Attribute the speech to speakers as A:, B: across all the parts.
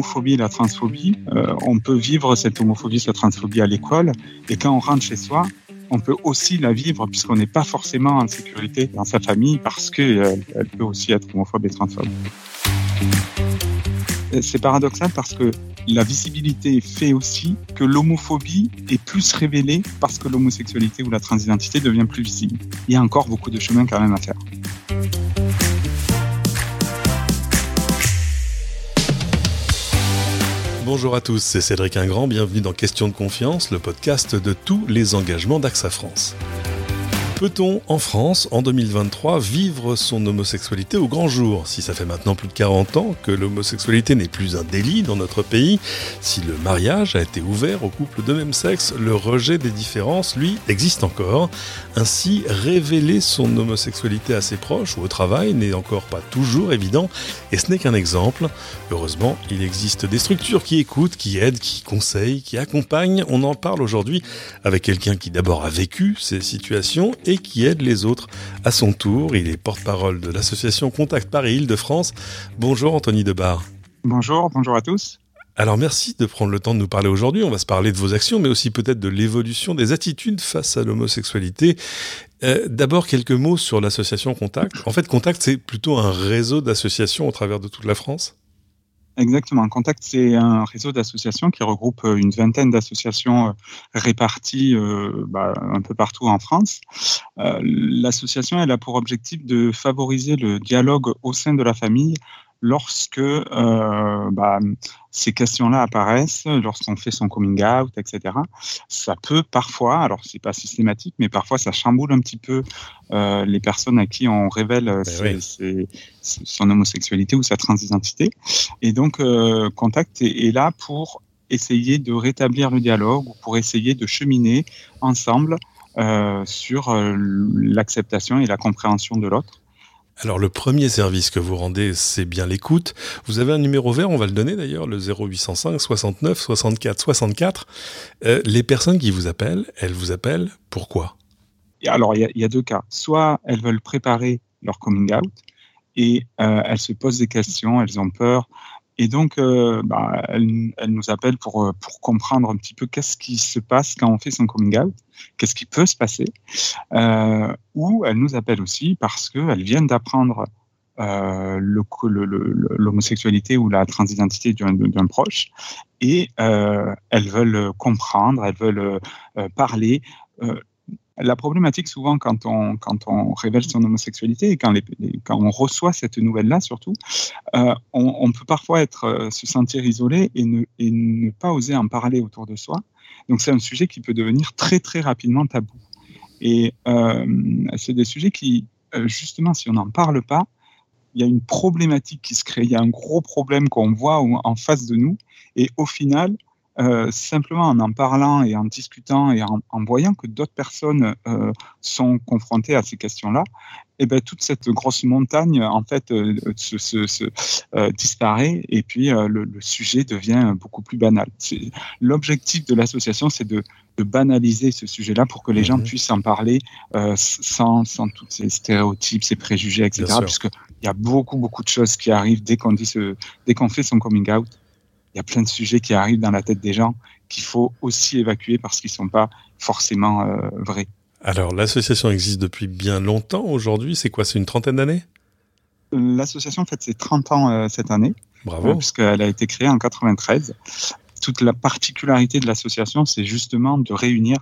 A: l'homophobie et la transphobie, euh, on peut vivre cette homophobie, cette transphobie à l'école, et quand on rentre chez soi, on peut aussi la vivre puisqu'on n'est pas forcément en sécurité dans sa famille parce qu'elle elle peut aussi être homophobe et transphobe. C'est paradoxal parce que la visibilité fait aussi que l'homophobie est plus révélée parce que l'homosexualité ou la transidentité devient plus visible. Il y a encore beaucoup de chemin quand même à faire.
B: Bonjour à tous, c'est Cédric Ingrand, bienvenue dans Question de confiance, le podcast de tous les engagements d'AXA France. Peut-on, en France, en 2023, vivre son homosexualité au grand jour? Si ça fait maintenant plus de 40 ans que l'homosexualité n'est plus un délit dans notre pays, si le mariage a été ouvert aux couples de même sexe, le rejet des différences, lui, existe encore. Ainsi, révéler son homosexualité à ses proches ou au travail n'est encore pas toujours évident, et ce n'est qu'un exemple. Heureusement, il existe des structures qui écoutent, qui aident, qui conseillent, qui accompagnent. On en parle aujourd'hui avec quelqu'un qui d'abord a vécu ces situations qui aide les autres à son tour. Il est porte-parole de l'association Contact Paris-Île-de-France. Bonjour Anthony Debar.
A: Bonjour, bonjour à tous.
B: Alors merci de prendre le temps de nous parler aujourd'hui. On va se parler de vos actions, mais aussi peut-être de l'évolution des attitudes face à l'homosexualité. Euh, d'abord quelques mots sur l'association Contact. En fait, Contact, c'est plutôt un réseau d'associations au travers de toute la France
A: Exactement. Contact, c'est un réseau d'associations qui regroupe euh, une vingtaine d'associations euh, réparties euh, bah, un peu partout en France. L'association, elle a pour objectif de favoriser le dialogue au sein de la famille lorsque euh, bah, ces questions-là apparaissent, lorsqu'on fait son coming out, etc., ça peut parfois, alors c'est pas systématique, mais parfois ça chamboule un petit peu euh, les personnes à qui on révèle euh, ben son homosexualité ou sa transidentité. Et donc, euh, Contact est, est, là pour essayer de rétablir le dialogue ou pour essayer de cheminer ensemble euh, sur euh, l'acceptation et la compréhension de l'autre.
B: Alors le premier service que vous rendez, c'est bien l'écoute. Vous avez un numéro vert, on va le donner d'ailleurs, le 0805 69 64 64. Euh, les personnes qui vous appellent, elles vous appellent pourquoi?
A: Alors il y, a deux cas. Soit elles veulent préparer leur coming out et euh, elles se posent des questions, elles ont peur, et donc, euh, bah, elle, nous appelle pour, euh, pour comprendre un petit peu qu'est-ce qui se passe quand on fait son coming out, qu'est-ce qui peut se passer. Euh, ou elle nous appelle aussi parce qu'elle vient d'apprendre euh, l'homosexualité ou la transidentité d'un proche et elles veulent comprendre, elles veulent parler la problématique souvent quand on, révèle son homosexualité et quand, on reçoit cette nouvelle-là surtout, euh, on, peut parfois euh, se sentir isolé et ne, pas oser en parler autour de soi. Donc c'est un sujet qui peut devenir très très rapidement tabou. Et euh, c'est des sujets qui, justement, si on n'en parle pas, il y a une problématique qui se crée, il y a un gros problème qu'on voit en face de nous, et au final, euh, simplement en en parlant et en discutant et en, en voyant que d'autres personnes euh, sont confrontées à ces questions-là, et eh ben toute cette grosse montagne en fait euh, se, se, se disparaît et puis le, le, sujet devient beaucoup plus banal. L'objectif de l'association, c'est de, de, banaliser ce sujet-là pour que les mmh. gens puissent en parler sans, sans tous ces stéréotypes, ces préjugés, etc. Puisqu'il y a beaucoup beaucoup de choses qui arrivent dès qu'on dit ce, dès qu'on fait son coming out il y a plein de sujets qui arrivent dans la tête des gens qu'il faut aussi évacuer parce qu'ils ne sont pas forcément euh, vrais.
B: Alors, l'association existe depuis bien longtemps aujourd'hui. C'est quoi? C'est une trentaine d'années?
A: L'association, en fait, c'est 30 ans euh, cette année.
B: Bravo.
A: Euh, puisqu'elle a été créée en 93. Toute la particularité de l'association, c'est justement de réunir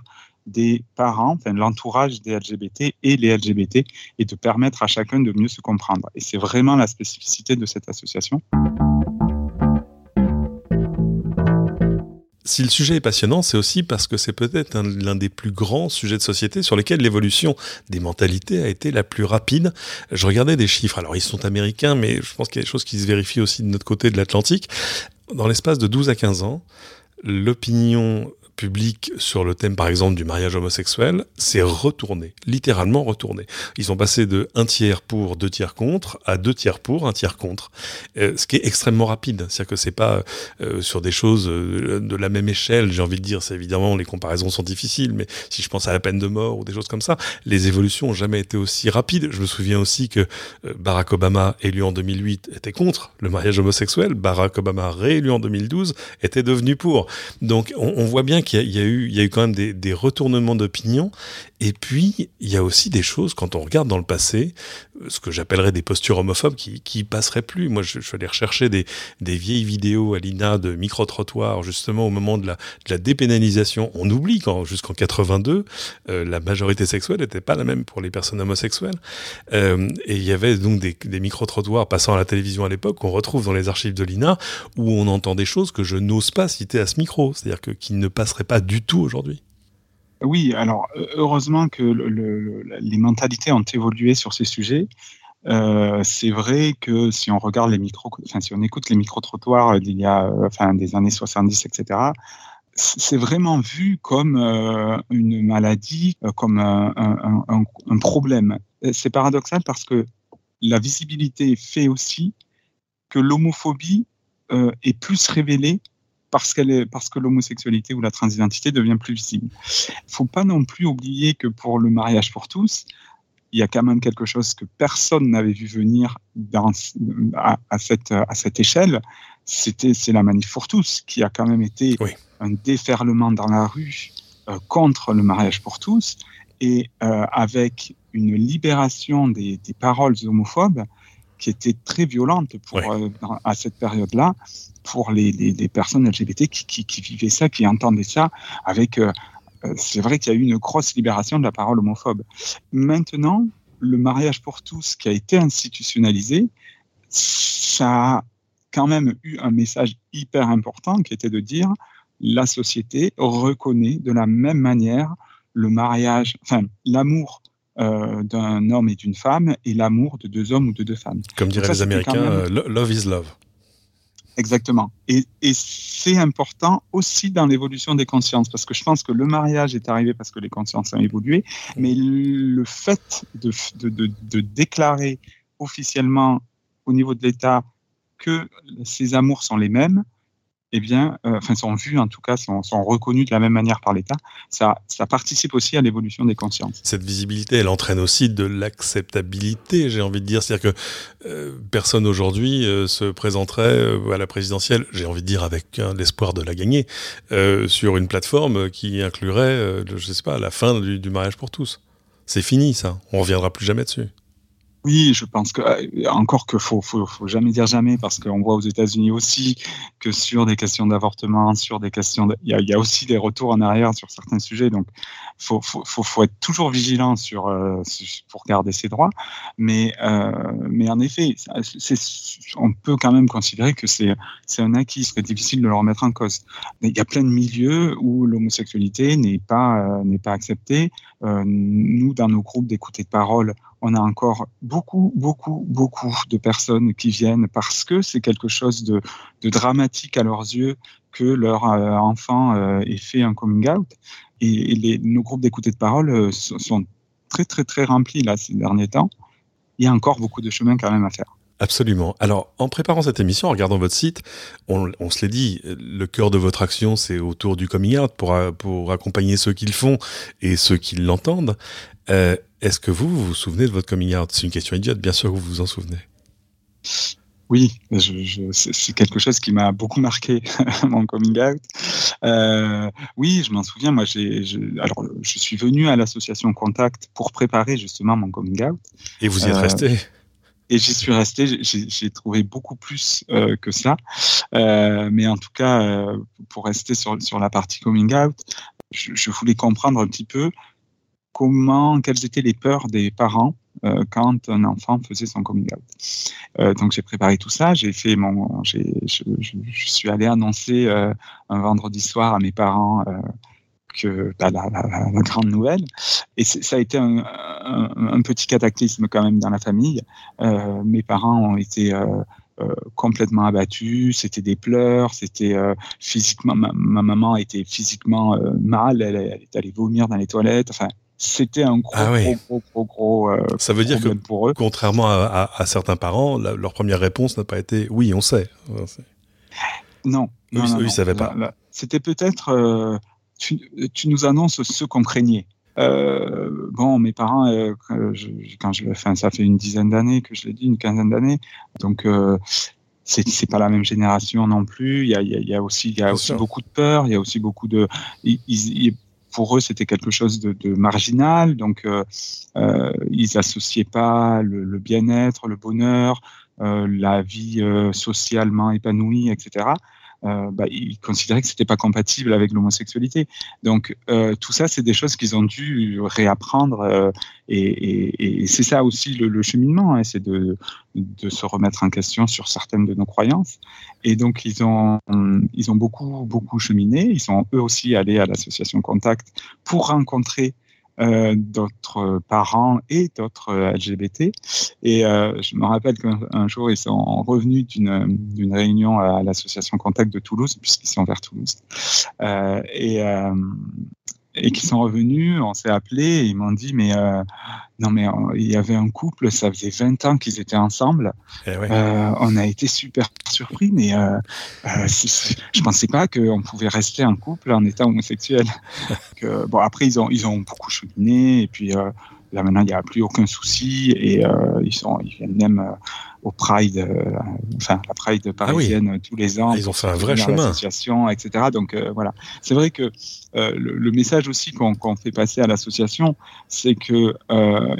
A: des parents, enfin l'entourage des LGBT et les LGBT, et de permettre à chacun de mieux se comprendre. Et c'est vraiment la spécificité de cette association.
B: Si le sujet est passionnant, c'est aussi parce que c'est peut-être l'un des plus grands sujets de société sur lesquels l'évolution des mentalités a été la plus rapide. Je regardais des chiffres, alors ils sont américains, mais je pense qu'il y a des choses qui se vérifient aussi de notre côté de l'Atlantique. Dans l'espace de 12 à 15 ans, l'opinion public sur le thème, par exemple, du mariage homosexuel, s'est retourné, littéralement retourné. Ils sont passés de un tiers pour, deux tiers contre, à deux tiers pour, un tiers contre, euh, ce qui est extrêmement rapide. C'est-à-dire que c'est pas euh, sur des choses euh, de la même échelle, j'ai envie de dire. C'est évidemment les comparaisons sont difficiles, mais si je pense à la peine de mort ou des choses comme ça, les évolutions ont jamais été aussi rapides. Je me souviens aussi que Barack Obama, élu en 2008, était contre le mariage homosexuel. Barack Obama, réélu en 2012, était devenu pour. Donc on, voit bien qu'il y, a eu, il y a eu quand même des, retournements d'opinion. Et puis il y a aussi des choses quand on regarde dans le passé, ce que j'appellerais des postures homophobes qui, qui passeraient plus. Moi, je, suis allé rechercher des, des vieilles vidéos à l'INA de micro-trottoirs, justement au moment de la, de la dépénalisation. On oublie qu'en jusqu'en 82, euh, la majorité sexuelle n'était pas la même pour les personnes homosexuelles. Euh, et il y avait donc des, des micro-trottoirs passant à la télévision à l'époque qu'on retrouve dans les archives de l'INA, où on entend des choses que je n'ose pas citer à ce micro, c'est-à-dire que qui ne passeraient pas du tout aujourd'hui.
A: Oui, alors heureusement que le, les mentalités ont évolué sur ces sujets. Euh, c'est vrai que si on regarde les micros, enfin si on écoute les micro-trottoirs d'il y a, enfin des années 70, etc., c'est vraiment vu comme euh, une maladie, euh, comme un, problème. C'est paradoxal parce que la visibilité fait aussi que l'homophobie euh, est plus révélée parce, qu'elle est, parce que l'homosexualité ou la transidentité devient plus visible. Il ne faut pas non plus oublier que pour le mariage pour tous, il y a quand même quelque chose que personne n'avait vu venir dans, à, à, cette, à cette échelle. C'était, c'est la manif pour tous qui a quand même été oui. un déferlement dans la rue euh, contre le mariage pour tous et euh, avec une libération des, des, paroles homophobes qui était très violente pour, euh, à cette période-là pour les, les, les personnes LGBT qui, qui, qui, vivaient ça, qui entendaient ça avec... Euh, euh c'est vrai qu'il y a eu une grosse libération de la parole homophobe. Maintenant, le mariage pour tous qui a été institutionnalisé, ça a quand même eu un message hyper important qui était de dire la société reconnaît de la même manière le mariage, enfin l'amour euh, d'un homme et d'une femme et l'amour de deux hommes ou de deux femmes.
B: Comme diraient les Américains, même... uh, love is love.
A: Exactement. Et, et c'est important aussi dans l'évolution des consciences, parce que je pense que le mariage est arrivé parce que les consciences ont évolué, mais le fait de, de, de, de déclarer officiellement au niveau de l'État que ces amours sont les mêmes, eh bien, euh, enfin, sont vus en tout cas, sont, sont reconnus de la même manière par l'État, ça, ça participe aussi à l'évolution des consciences.
B: Cette visibilité, elle entraîne aussi de l'acceptabilité, j'ai envie de dire. C'est-à-dire que euh, personne aujourd'hui euh, se présenterait à la présidentielle, j'ai envie de dire avec hein, l'espoir de la gagner, sur une plateforme qui inclurait, je sais pas, la fin du, mariage pour tous. C'est fini, ça. On reviendra plus jamais dessus.
A: Oui, je pense que euh, encore que faut, jamais dire jamais parce qu'on voit aux États-Unis aussi que sur des questions d'avortement, sur des questions, il, y a, il aussi des retours en arrière sur certains sujets, donc faut faut, être toujours vigilant euh, pour garder ses droits, mais euh, en effet, on peut quand même considérer que c'est un acquis, ce serait difficile de le remettre en cause. Il y a plein de milieux où l'homosexualité n'est pas n'est pas acceptée. Euh, nous, dans nos groupes d'écoute de parole, on a encore beaucoup, beaucoup, beaucoup de personnes qui viennent parce que c'est quelque chose de, de, dramatique à leurs yeux que leur euh, enfant euh, ait fait un coming out. Et, les, nos groupes d'écoute de parole sont très, très, très remplis là ces derniers temps. Il y a encore beaucoup de chemin quand même à faire.
B: Absolument. Alors, en préparant cette émission, en regardant votre site, on, on se l'est dit, le cœur de votre action, c'est autour du coming out pour, pour accompagner ceux qui le font et ceux qui l'entendent. Euh, Est-ce que vous, vous vous souvenez de votre coming out? C'est une question idiote, bien sûr que vous vous en souvenez.
A: Oui, je, je, c'est quelque chose qui m'a beaucoup marqué, mon coming out. Euh, oui, je m'en souviens. Moi, j'ai, je, alors, je suis venu à l'association Contact pour préparer justement mon coming out.
B: Et vous y êtes euh, resté?
A: Et j'y suis resté. J'ai trouvé beaucoup plus euh, que ça. Euh, mais en tout cas, euh, pour rester sur, sur la partie coming out, je, voulais comprendre un petit peu comment, quelles étaient les peurs des parents quand un enfant faisait son coming out. Donc j'ai préparé tout ça. J'ai fait mon, je, je, suis allé annoncer un vendredi soir à mes parents que bah, la, la, la, grande nouvelle. Et ça a été un, un, un, petit cataclysme quand même dans la famille. Euh, mes parents ont été euh, complètement abattu, c'était des pleurs, c'était physiquement, ma, maman était physiquement mal, elle, elle, est allée vomir dans les toilettes, enfin, c'était un gros, ah gros, gros, gros,
B: Ça veut dire que, pour eux. contrairement à, certains parents, leur première réponse n'a pas été oui, on sait.
A: Non.
B: non,
A: ils
B: ne savaient pas.
A: C'était peut-être tu, nous annonces ce qu'on craignait. Euh, bon, mes parents, euh, quand je, enfin, ça fait une dizaine d'années que je l'ai dit, une quinzaine d'années, donc euh, c'est pas la même génération non plus. Il y a, il y a aussi, il y a aussi beaucoup de peur, il y a aussi beaucoup de, pour eux, c'était quelque chose de, marginal, donc euh, ils associaient pas le bien-être, le bonheur, la vie socialement épanouie, etc euh, bah, ils considéraient que c'était pas compatible avec l'homosexualité. Donc euh, tout ça, c'est des choses qu'ils ont dû réapprendre, euh, et, et, et c'est ça aussi le, le cheminement, hein, c'est de, de se remettre en question sur certaines de nos croyances. Et donc ils ont ils ont beaucoup beaucoup cheminé. Ils sont eux aussi allés à l'association Contact pour rencontrer d'autres parents et d'autres LGBT. Et euh, je me rappelle qu'un jour, ils sont revenus d'une réunion à l'association Contact de Toulouse, puisqu'ils sont vers Toulouse. Euh, et, et qui sont revenus, on s'est appelé et ils m'ont dit mais euh, non mais euh, il y avait un couple, ça faisait 20 ans qu'ils étaient ensemble. Eh euh, on a été super surpris, mais je pensais pas qu'on pouvait rester un couple en état homosexuel. bon après ils ont ils ont beaucoup cheminé et puis Là maintenant, il n'y a plus aucun souci et euh, ils sont, ils viennent même euh, au Pride, euh, enfin la Pride ah parisienne tous les ans.
B: Ils ont fait un vrai chemin.
A: Etc. Donc voilà, c'est vrai que le, message aussi qu'on fait passer à l'association, c'est que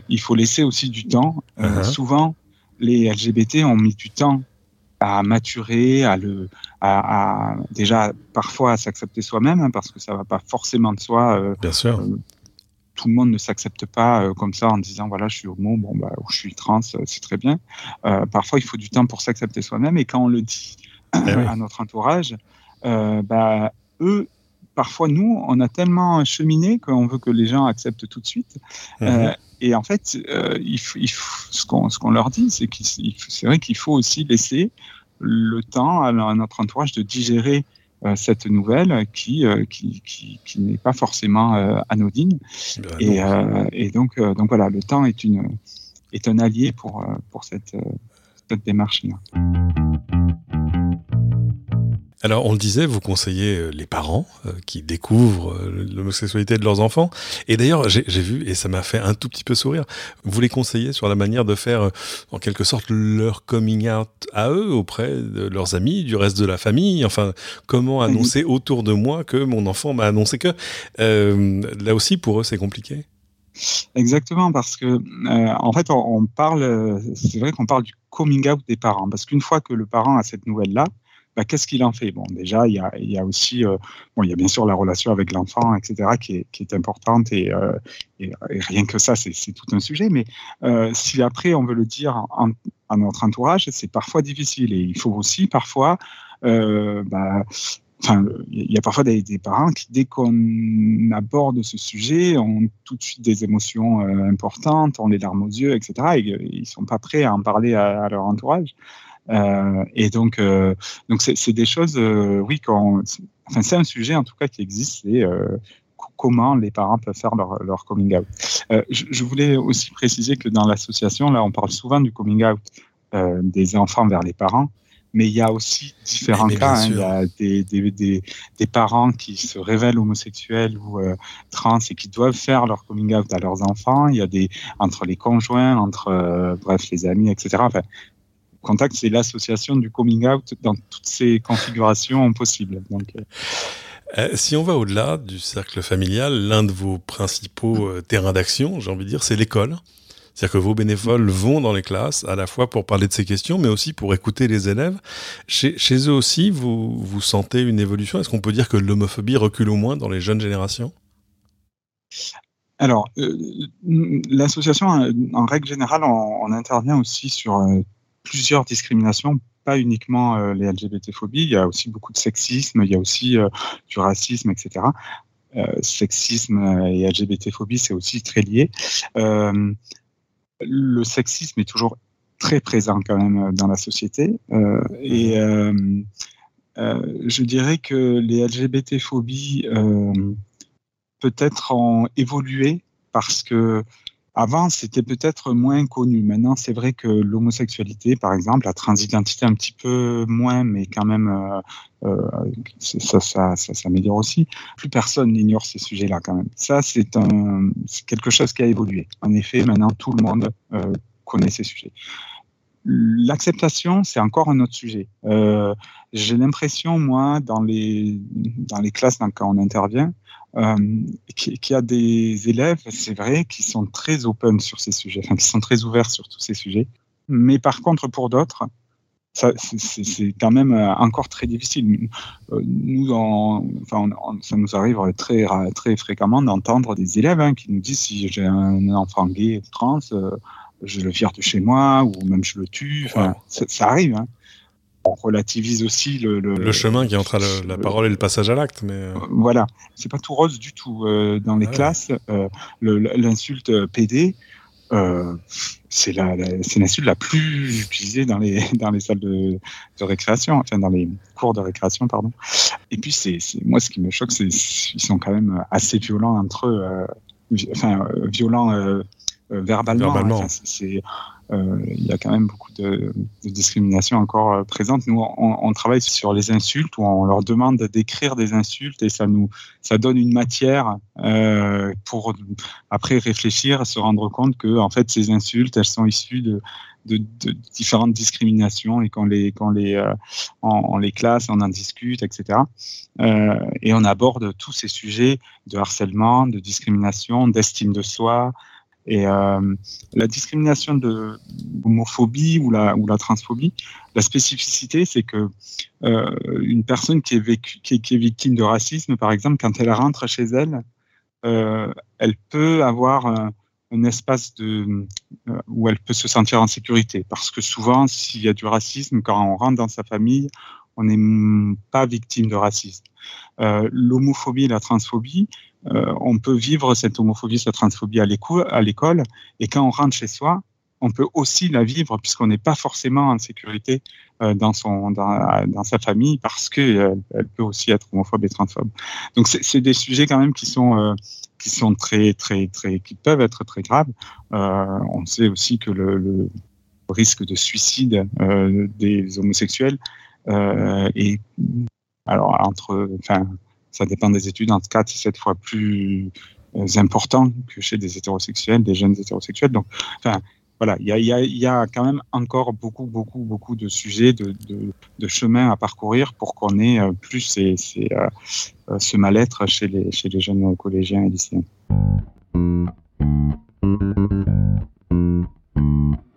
A: il faut laisser aussi du temps. Uh-huh. Souvent, les LGBT ont mis du temps à maturer, à le, à, déjà parfois à s'accepter soi-même, hein, parce que ça va pas forcément de soi.
B: Bien sûr
A: tout le monde ne s'accepte pas euh, comme ça en disant voilà je suis homo bon bah ou je suis trans euh, c'est très bien. Euh, parfois il faut du temps pour s'accepter soi-même. Et quand on le dit eh à notre entourage bah eux parfois nous on a tellement cheminé qu'on veut que les gens acceptent tout de suite. Mhm. et en fait il, ce qu'on leur dit c'est c'est vrai qu'il faut aussi laisser le temps à notre entourage de digérer euh, cette nouvelle qui, euh, qui, qui, qui n'est pas forcément euh, anodine. Ben et, et, donc, donc voilà, le temps est, une, est un allié pour, pour cette, cette démarche-là.
B: Alors, on le disait, vous conseillez euh, les parents euh, qui découvrent euh, l'homosexualité de leurs enfants. Et d'ailleurs, j'ai vu, et ça m'a fait un tout petit peu sourire, vous les conseillez sur la manière de faire, en quelque sorte, leur coming out à eux, auprès de leurs amis, du reste de la famille? Enfin, comment annoncer autour de moi que mon enfant m'a annoncé que. là aussi, pour eux, c'est compliqué?
A: Exactement, parce que en fait, on parle, c'est vrai qu'on parle du coming out des parents, parce qu'une fois que le parent a cette nouvelle-là, bah, qu'est-ce qu'il en fait? Bon, déjà, il y a, aussi, euh, bon, il y a bien sûr la relation avec l'enfant, etc., qui est, importante, et, euh, et, rien que ça, c'est tout un sujet. Mais euh, si après on veut le dire à notre entourage, c'est parfois difficile, et il faut aussi parfois, bah, Enfin, il y a parfois des, parents qui, dès qu'on aborde ce sujet, ont tout de suite des émotions importantes, ont les larmes aux yeux, etc. Et ils sont pas prêts à en parler à leur entourage. Euh, et donc, euh, donc c'est des choses, euh, oui, quand, enfin, c'est un sujet en tout cas qui existe. C'est comment les parents peuvent faire leur, leur coming out. Je, je, voulais aussi préciser que dans l'association, là, on parle souvent du coming out des enfants vers les parents, mais il y a aussi différents cas. Hein. Il y a des, des, des, des, parents qui se révèlent homosexuels ou trans et qui doivent faire leur coming out à leurs enfants. Il y a des entre les conjoints, entre bref les amis, etc. Enfin, Contact, c'est l'association du coming out dans toutes ces configurations possibles. Donc, euh,
B: euh, si on va au-delà du cercle familial, l'un de vos principaux euh, terrains d'action, j'ai envie de dire, c'est l'école. C'est-à-dire que vos bénévoles vont dans les classes, à la fois pour parler de ces questions, mais aussi pour écouter les élèves. Chez, eux aussi, vous, vous sentez une évolution? Est-ce qu'on peut dire que l'homophobie recule au moins dans les jeunes générations?
A: Alors, l'association, en règle générale, on, intervient aussi sur plusieurs discriminations, pas uniquement euh, les LGBT-phobies, il y a aussi beaucoup de sexisme, il y a aussi euh, du racisme, etc. Euh, sexisme et LGBT-phobie, c'est aussi très lié. le sexisme est toujours très présent quand même dans la société. et je dirais que les LGBT-phobies peut-être ont évolué parce que avant, c'était peut-être moins connu. Maintenant, c'est vrai que l'homosexualité, par exemple, la transidentité un petit peu moins, mais quand même, euh, euh, ça, ça, ça s'améliore aussi. Plus personne n'ignore ces sujets-là, quand même. Ça, c'est quelque chose qui a évolué. En effet, maintenant, tout le monde euh, connaît ces sujets. L'acceptation, c'est encore un autre sujet. J'ai l'impression, moi, dans les, dans les classes, quand on intervient, euh, qu'il y a des élèves, c'est vrai, qui sont très open sur ces sujets, qui sont très ouverts sur tous ces sujets. Mais par contre, pour d'autres, c'est quand même euh, encore très difficile. Euh, nous, enfin, ça nous arrive très, très fréquemment d'entendre des élèves hein, qui nous disent si j'ai un enfant gay, trans, je le vire de chez moi ou même je le tue. Enfin, ça, arrive. Hein on relativise aussi le,
B: le, chemin qui est entre la parole et le passage à l'acte. Mais euh.
A: voilà, c'est pas tout rose du tout euh, dans les classes. Euh, l'insulte PD, c'est l'insulte la, plus utilisée dans les dans les salles de, de, récréation, enfin dans les cours de récréation, pardon. Et puis c'est moi ce qui me choque, c'est qu'ils sont quand même assez violents entre eux, enfin violents verbalement. Hein. verbalement. c'est euh, il y a quand même beaucoup de, de discrimination encore euh, présente. Nous, on, travaille sur les insultes où on leur demande d'écrire des insultes et ça nous ça donne une matière euh, pour après réfléchir, se rendre compte que en fait ces insultes, elles sont issues de, de, de différentes discriminations et qu'on les qu'on les euh, on, les classe, on en discute, etc. Euh, et on aborde tous ces sujets de harcèlement, de discrimination, d'estime de soi, et euh, la discrimination de l'homophobie ou la, transphobie, la spécificité, c'est que euh, une personne qui est, victime de racisme, par exemple, quand elle rentre chez elle, euh, elle peut avoir un, espace où elle peut se sentir en sécurité. Parce que souvent, s'il y a du racisme, quand on rentre dans sa famille, on n'est pas victime de racisme. Euh, L'homophobie et la transphobie, euh, on peut vivre cette homophobie, cette transphobie à l'école, et quand on rentre chez soi, on peut aussi la vivre puisqu'on n'est pas forcément en sécurité euh, dans son dans, sa famille parce que euh, elle peut aussi être homophobe et transphobe. Donc c'est des sujets quand même qui sont qui sont très très très qui peuvent être très graves. On sait aussi que le risque de suicide des homosexuels est alors entre enfin ça dépend des études, entre 4 et 7 fois plus euh, important que chez des hétérosexuels, des jeunes hétérosexuels. Donc, enfin, voilà, il y a, quand même encore beaucoup, beaucoup, beaucoup de sujets, de, de, chemins à parcourir pour qu'on ait euh, plus euh, ce mal-être chez les jeunes collégiens et lycéens.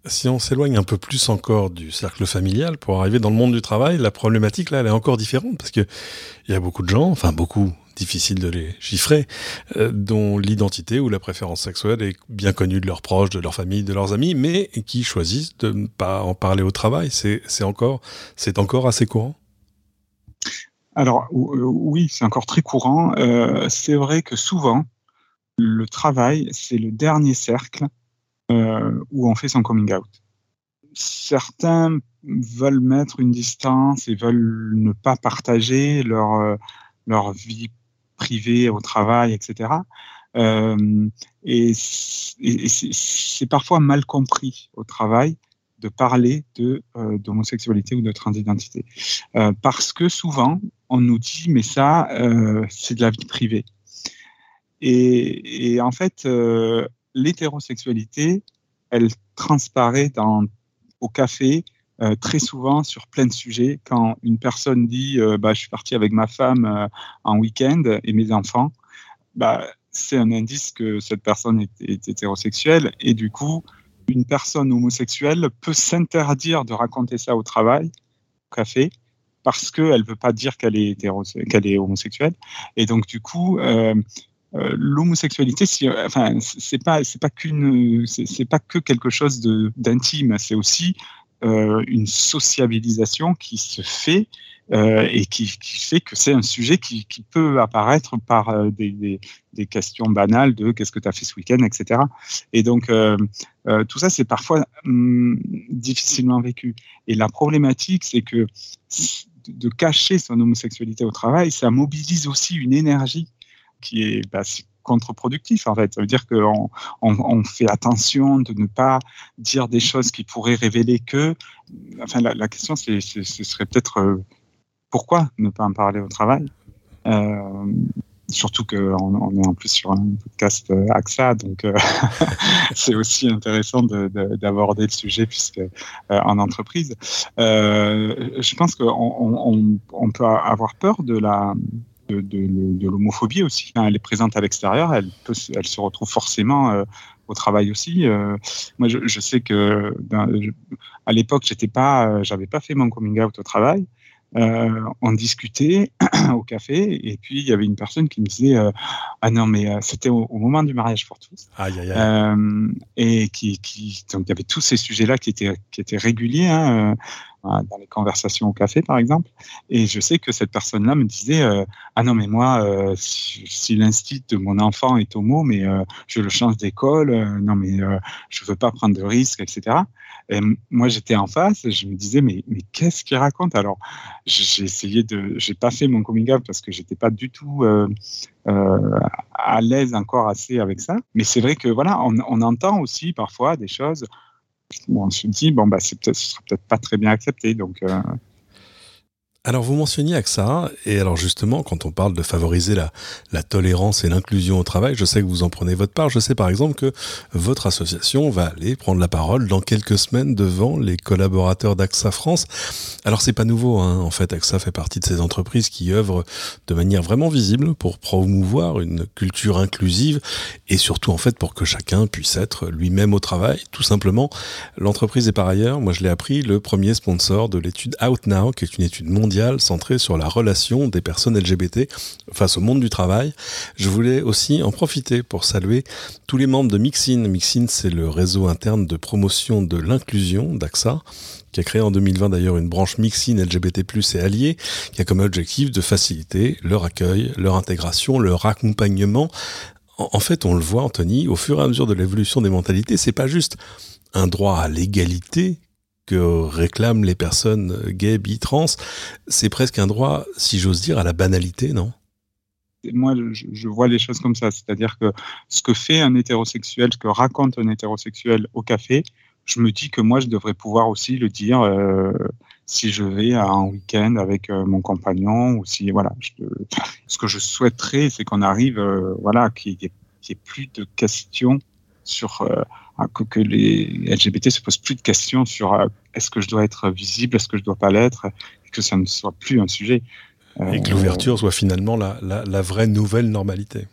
B: Si on s'éloigne un peu plus encore du cercle familial pour arriver dans le monde du travail, la problématique là, elle est encore différente parce que il y a beaucoup de gens, enfin beaucoup, difficile de les chiffrer, euh, dont l'identité ou la préférence sexuelle est bien connue de leurs proches, de leur famille, de leurs amis, mais qui choisissent de ne pas en parler au travail. C'est encore, c'est encore assez courant.
A: Alors oui, c'est encore très courant. Euh, c'est vrai que souvent, le travail, c'est le dernier cercle euh, où on fait son coming out. Certains veulent mettre une distance et veulent ne pas partager leur, euh, vie privée au travail, etc. Euh, et c'est parfois mal compris au travail de parler de d'homosexualité ou de transidentité, parce que souvent on nous dit mais ça c'est de la vie privée. Et en fait, l'hétérosexualité, elle transparaît au café euh, très souvent sur plein de sujets. Quand une personne dit euh, bah, Je suis parti avec ma femme euh, en week-end et mes enfants, bah, c'est un indice que cette personne est, hétérosexuelle. Et du coup, une personne homosexuelle peut s'interdire de raconter ça au travail, au café, parce qu'elle ne veut pas dire qu'elle est, qu'elle est homosexuelle. Et donc, du coup, l'homosexualité, euh, c'est pas, c'est pas qu'une, c'est pas que quelque chose d'intime, c'est aussi euh, une sociabilisation qui se fait euh, et qui, fait que c'est un sujet qui, peut apparaître par euh, des, questions banales de qu'est-ce que tu as fait ce week-end, etc. Et donc, tout ça, c'est parfois hum, difficilement vécu. Et la problématique, c'est que de cacher son homosexualité au travail, ça mobilise aussi une énergie qui est bah, contre-productif en fait. Ça veut dire qu'on on, fait attention de ne pas dire des choses qui pourraient révéler que. Enfin, la, question, ce serait peut-être euh, pourquoi ne pas en parler au travail? Euh, surtout qu'on on est en plus sur un podcast euh, AXA, donc c'est aussi intéressant d'aborder le sujet puisque en entreprise. je pense qu'on on, peut avoir peur de la de, l'homophobie aussi. Elle est présente à l'extérieur, elle, elle se retrouve forcément euh, au travail aussi. Euh, moi, je, sais que à l'époque, j'étais pas, euh, j'avais pas fait mon coming out au travail. on discutait au café et puis il y avait une personne qui me disait ah non mais c'était au, moment du mariage pour tous et qui, donc il y avait tous ces sujets là qui étaient qui étaient réguliers hein, Hein, dans les conversations au café, par exemple. Et je sais que cette personne-là me disait euh, Ah non, mais moi, euh, si, l'instit de mon enfant est homo, mais euh, je le change d'école, non, mais je ne veux pas prendre de risques, etc. Et moi, j'étais en face, je me disais Mais, mais qu'est-ce qu'il raconte? Alors, j'ai essayé de. J'ai pas fait mon coming out parce que j'étais pas du tout. à l'aise encore assez avec ça. Mais c'est vrai que voilà, on entend aussi parfois des choses on se dit bon bah c'est peut-être sera peut-être pas très bien accepté donc euh,
B: alors vous mentionniez AXA, et alors justement quand on parle de favoriser la, la tolérance et l'inclusion au travail, je sais que vous en prenez votre part, je sais par exemple que votre association va aller prendre la parole dans quelques semaines devant les collaborateurs d'AXA France. Alors c'est pas nouveau, hein. en fait AXA fait partie de ces entreprises qui œuvrent de manière vraiment visible pour promouvoir une culture inclusive et surtout en fait pour que chacun puisse être lui-même au travail, tout simplement. L'entreprise est par ailleurs, moi je l'ai appris, le premier sponsor de l'étude Out Now, qui est une étude mondiale centré sur la relation des personnes LGBT face au monde du travail. Je voulais aussi en profiter pour saluer tous les membres de Mixin. Mixin, c'est le réseau interne de promotion de l'inclusion d'AXA qui a créé en 2020 d'ailleurs une branche Mixin LGBT+, et alliés, qui a comme objectif de faciliter leur accueil, leur intégration, leur accompagnement. En fait, on le voit, Anthony, au fur et à mesure de l'évolution des mentalités, c'est pas juste un droit à l'égalité que réclament les personnes gays, bi, trans, c'est presque un droit, si j'ose dire, à la banalité, non?
A: Moi, je, vois les choses comme ça. C'est-à-dire que ce que fait un hétérosexuel, ce que raconte un hétérosexuel au café, je me dis que moi, je devrais pouvoir aussi le dire euh, si je vais à un week-end avec euh, mon compagnon ou si, voilà. ce que je souhaiterais, c'est qu'on arrive, euh, voilà, qu'il n'y ait, plus de questions sur ah, que, les LGBT se posent plus de questions sur euh, est-ce que je dois être visible, est-ce que je dois pas l'être, et que ça ne soit plus un sujet.
B: et que l'ouverture soit finalement la, la, vraie nouvelle normalité.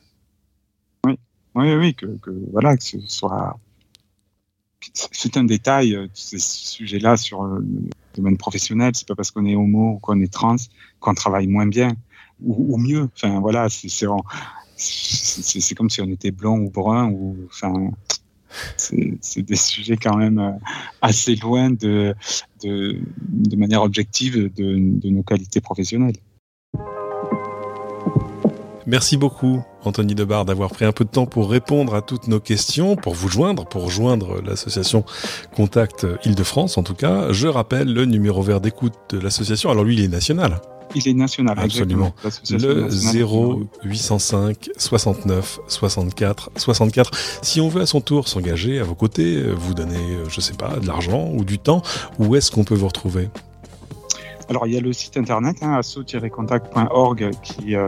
A: Oui, oui, oui, que, voilà, que ce soit. C'est un détail, euh, ces sujets-là sur le domaine professionnel. C'est pas parce qu'on est homo ou qu'on est trans qu'on travaille moins bien ou, mieux. Enfin, voilà, c'est c'est comme si on était blanc ou brun ou c'est des sujets quand même euh, assez loin de, de, manière objective de, nos qualités professionnelles.
B: Merci beaucoup, Anthony Debar, d'avoir pris un peu de temps pour répondre à toutes nos questions, pour vous joindre, pour joindre l'association Contact Île-de-France, en tout cas. Je rappelle le numéro vert d'écoute de l'association. Alors lui, il est national.
A: Il est national.
B: Absolument. Le 0805 69 64 64. Si on veut à son tour s'engager à vos côtés, vous donner, euh, je sais pas, de l'argent ou du temps, où est-ce qu'on peut vous retrouver?
A: Alors, il y a le site internet, hein, asso-contact.org, qui, euh,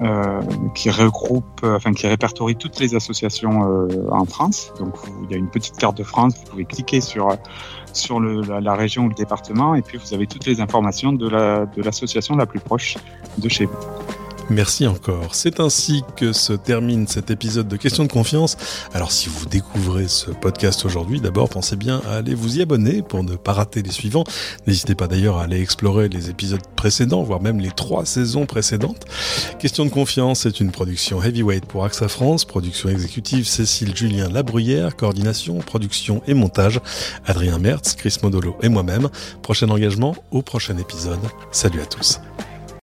A: euh, qui regroupe, enfin, qui répertorie toutes les associations en France. Donc, il y a une petite carte de France, vous pouvez cliquer sur sur la, région ou le département, et puis vous avez toutes les informations de l'association la, plus proche de chez vous.
B: Merci encore. C'est ainsi que se termine cet épisode de Questions de confiance. Alors si vous découvrez ce podcast aujourd'hui, d'abord pensez bien à aller vous y abonner pour ne pas rater les suivants. N'hésitez pas d'ailleurs à aller explorer les épisodes précédents, voire même les trois saisons précédentes. Question de confiance est une production heavyweight pour AXA France, production exécutive Cécile Julien Labruyère, coordination, production et montage Adrien Mertz, Chris Modolo et moi-même. Prochain engagement au prochain épisode. Salut à tous.